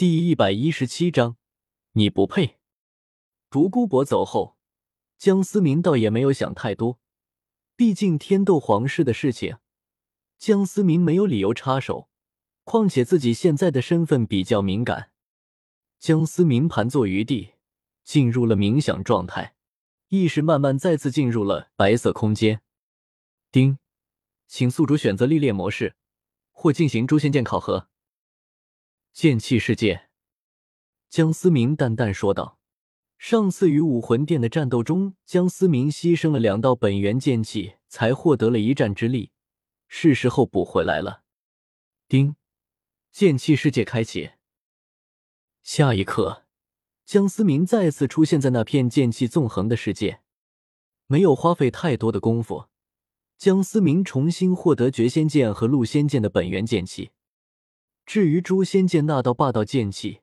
第一百一十七章，你不配。独孤博走后，江思明倒也没有想太多，毕竟天斗皇室的事情，江思明没有理由插手。况且自己现在的身份比较敏感。江思明盘坐于地，进入了冥想状态，意识慢慢再次进入了白色空间。丁，请宿主选择历练模式，或进行诛仙剑考核。剑气世界，江思明淡淡说道：“上次与武魂殿的战斗中，江思明牺牲了两道本源剑气，才获得了一战之力，是时候补回来了。”丁，剑气世界开启。下一刻，江思明再次出现在那片剑气纵横的世界。没有花费太多的功夫，江思明重新获得绝仙剑和戮仙剑的本源剑气。至于诛仙剑那道霸道剑气，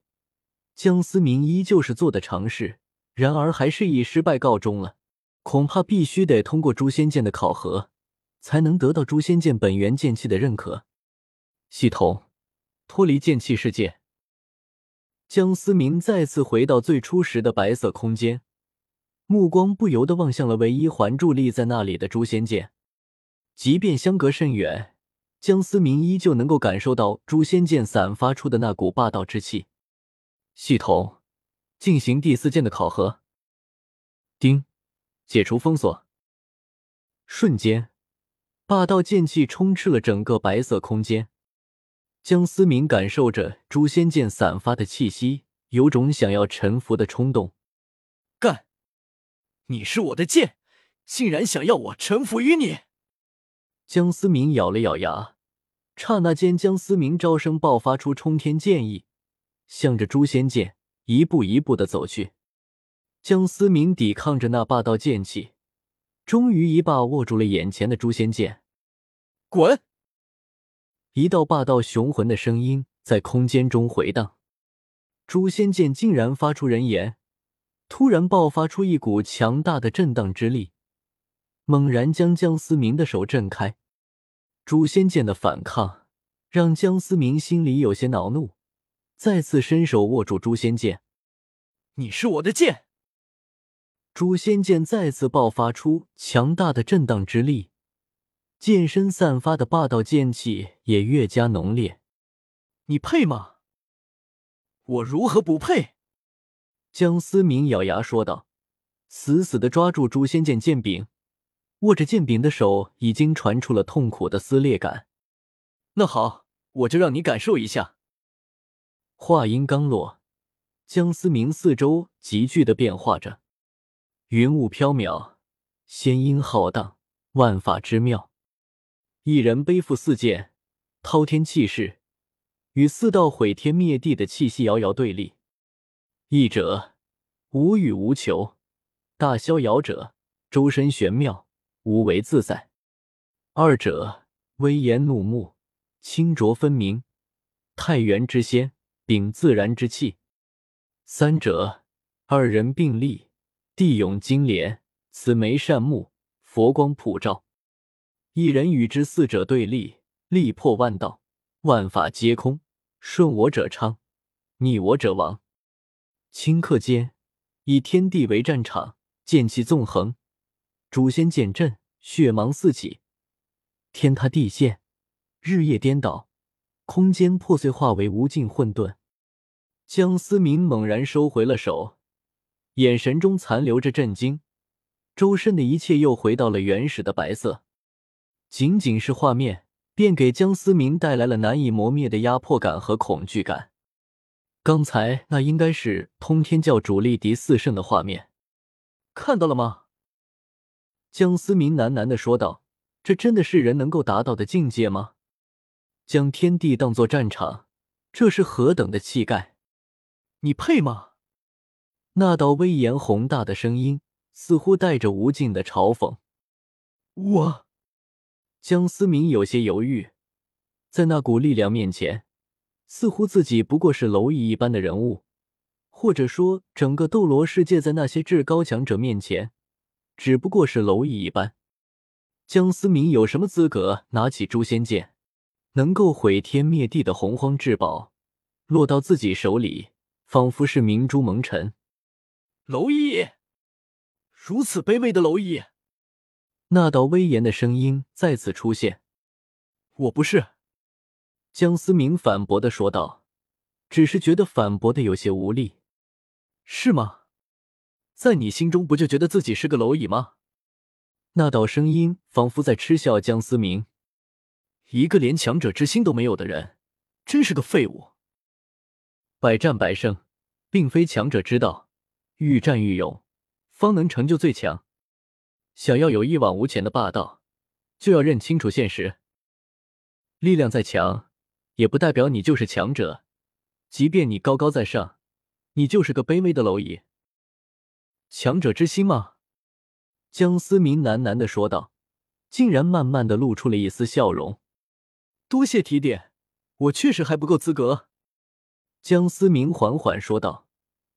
江思明依旧是做的尝试，然而还是以失败告终了。恐怕必须得通过诛仙剑的考核，才能得到诛仙剑本源剑气的认可。系统脱离剑气世界，江思明再次回到最初时的白色空间，目光不由得望向了唯一环伫立在那里的诛仙剑，即便相隔甚远。江思明依旧能够感受到诛仙剑散发出的那股霸道之气。系统进行第四剑的考核。丁，解除封锁。瞬间，霸道剑气充斥了整个白色空间。江思明感受着诛仙剑散发的气息，有种想要臣服的冲动。干！你是我的剑，竟然想要我臣服于你！江思明咬了咬牙，刹那间，江思明招生爆发出冲天剑意，向着诛仙剑一步一步的走去。江思明抵抗着那霸道剑气，终于一把握住了眼前的诛仙剑。滚！一道霸道雄浑的声音在空间中回荡，诛仙剑竟然发出人言，突然爆发出一股强大的震荡之力。猛然将江思明的手震开，诛仙剑的反抗让江思明心里有些恼怒，再次伸手握住诛仙剑。你是我的剑！诛仙剑再次爆发出强大的震荡之力，剑身散发的霸道剑气也越加浓烈。你配吗？我如何不配？江思明咬牙说道，死死的抓住诛仙剑剑柄。握着剑柄的手已经传出了痛苦的撕裂感。那好，我就让你感受一下。话音刚落，江思明四周急剧的变化着，云雾飘渺，仙音浩荡，万法之妙。一人背负四剑，滔天气势，与四道毁天灭地的气息遥遥对立。一者无欲无求，大逍遥者周身玄妙。无为自在，二者威严怒目，清浊分明，太元之仙，秉自然之气；三者二人并立，地涌金莲，慈眉善目，佛光普照。一人与之四者对立，力破万道，万法皆空，顺我者昌，逆我者亡。顷刻间，以天地为战场，剑气纵横。诛仙剑阵，血芒四起，天塌地陷，日夜颠倒，空间破碎，化为无尽混沌。江思明猛然收回了手，眼神中残留着震惊，周身的一切又回到了原始的白色。仅仅是画面，便给江思明带来了难以磨灭的压迫感和恐惧感。刚才那应该是通天教主力敌四圣的画面，看到了吗？江思明喃喃的说道：“这真的是人能够达到的境界吗？将天地当作战场，这是何等的气概？你配吗？”那道威严宏大的声音似乎带着无尽的嘲讽。我，江思明有些犹豫，在那股力量面前，似乎自己不过是蝼蚁一般的人物，或者说，整个斗罗世界在那些至高强者面前。只不过是蝼蚁一般，江思明有什么资格拿起诛仙剑？能够毁天灭地的洪荒至宝，落到自己手里，仿佛是明珠蒙尘。蝼蚁，如此卑微的蝼蚁！那道威严的声音再次出现。我不是。江思明反驳的说道，只是觉得反驳的有些无力。是吗？在你心中不就觉得自己是个蝼蚁吗？那道声音仿佛在嗤笑江思明，一个连强者之心都没有的人，真是个废物。百战百胜，并非强者之道，愈战愈勇，方能成就最强。想要有一往无前的霸道，就要认清楚现实。力量再强。也不代表你就是强者，即便你高高在上，你就是个卑微的蝼蚁。强者之心吗？江思明喃喃的说道，竟然慢慢的露出了一丝笑容。多谢提点，我确实还不够资格。江思明缓缓说道，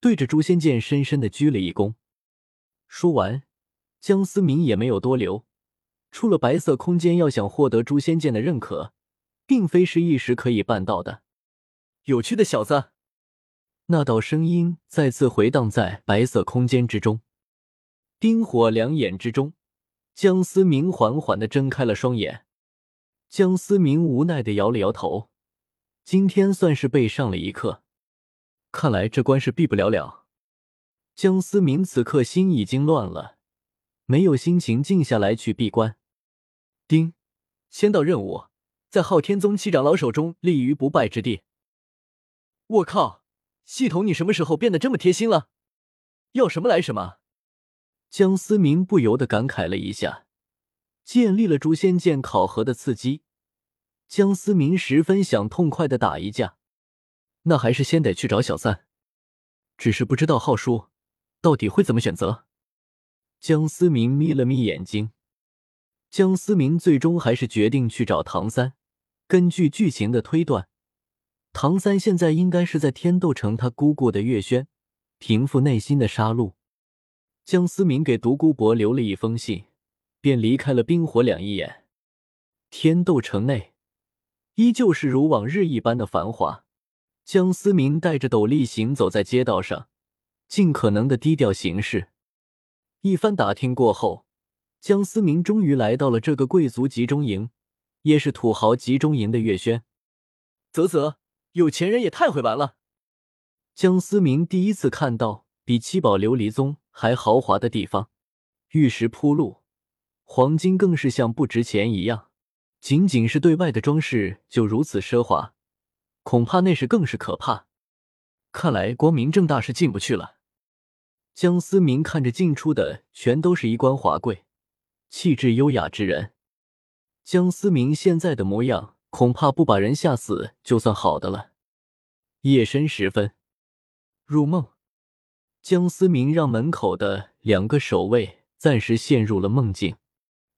对着诛仙剑深深的鞠了一躬。说完，江思明也没有多留，出了白色空间，要想获得诛仙剑的认可。并非是一时可以办到的。有趣的小子，那道声音再次回荡在白色空间之中。冰火两眼之中，江思明缓缓的睁开了双眼。江思明无奈的摇了摇头，今天算是被上了一课，看来这关是避不了了。江思明此刻心已经乱了，没有心情静下来去闭关。丁，先到任务。在昊天宗七长老手中立于不败之地。我靠，系统你什么时候变得这么贴心了？要什么来什么。江思明不由得感慨了一下，建立了诛仙剑考核的刺激，江思明十分想痛快的打一架。那还是先得去找小三，只是不知道浩叔到底会怎么选择。江思明眯了眯眼睛，江思明最终还是决定去找唐三。根据剧情的推断，唐三现在应该是在天斗城他姑姑的月轩，平复内心的杀戮。江思明给独孤博留了一封信，便离开了冰火两仪眼。天斗城内依旧是如往日一般的繁华。江思明带着斗笠行走在街道上，尽可能的低调行事。一番打听过后，江思明终于来到了这个贵族集中营。也是土豪集中营的月轩，啧啧，有钱人也太会玩了。江思明第一次看到比七宝琉璃宗还豪华的地方，玉石铺路，黄金更是像不值钱一样。仅仅是对外的装饰就如此奢华，恐怕那是更是可怕。看来光明正大是进不去了。江思明看着进出的全都是衣冠华贵、气质优雅之人。江思明现在的模样，恐怕不把人吓死就算好的了。夜深时分，入梦，江思明让门口的两个守卫暂时陷入了梦境，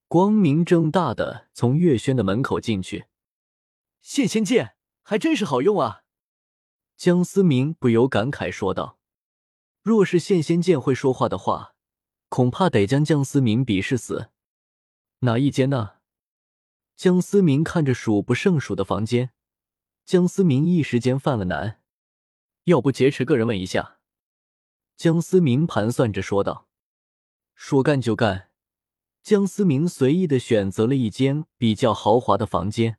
光明正大的从月轩的门口进去。现仙剑还真是好用啊！江思明不由感慨说道：“若是现仙剑会说话的话，恐怕得将江思明鄙视死。”哪一间呢？江思明看着数不胜数的房间，江思明一时间犯了难。要不劫持个人问一下？江思明盘算着说道。说干就干，江思明随意的选择了一间比较豪华的房间。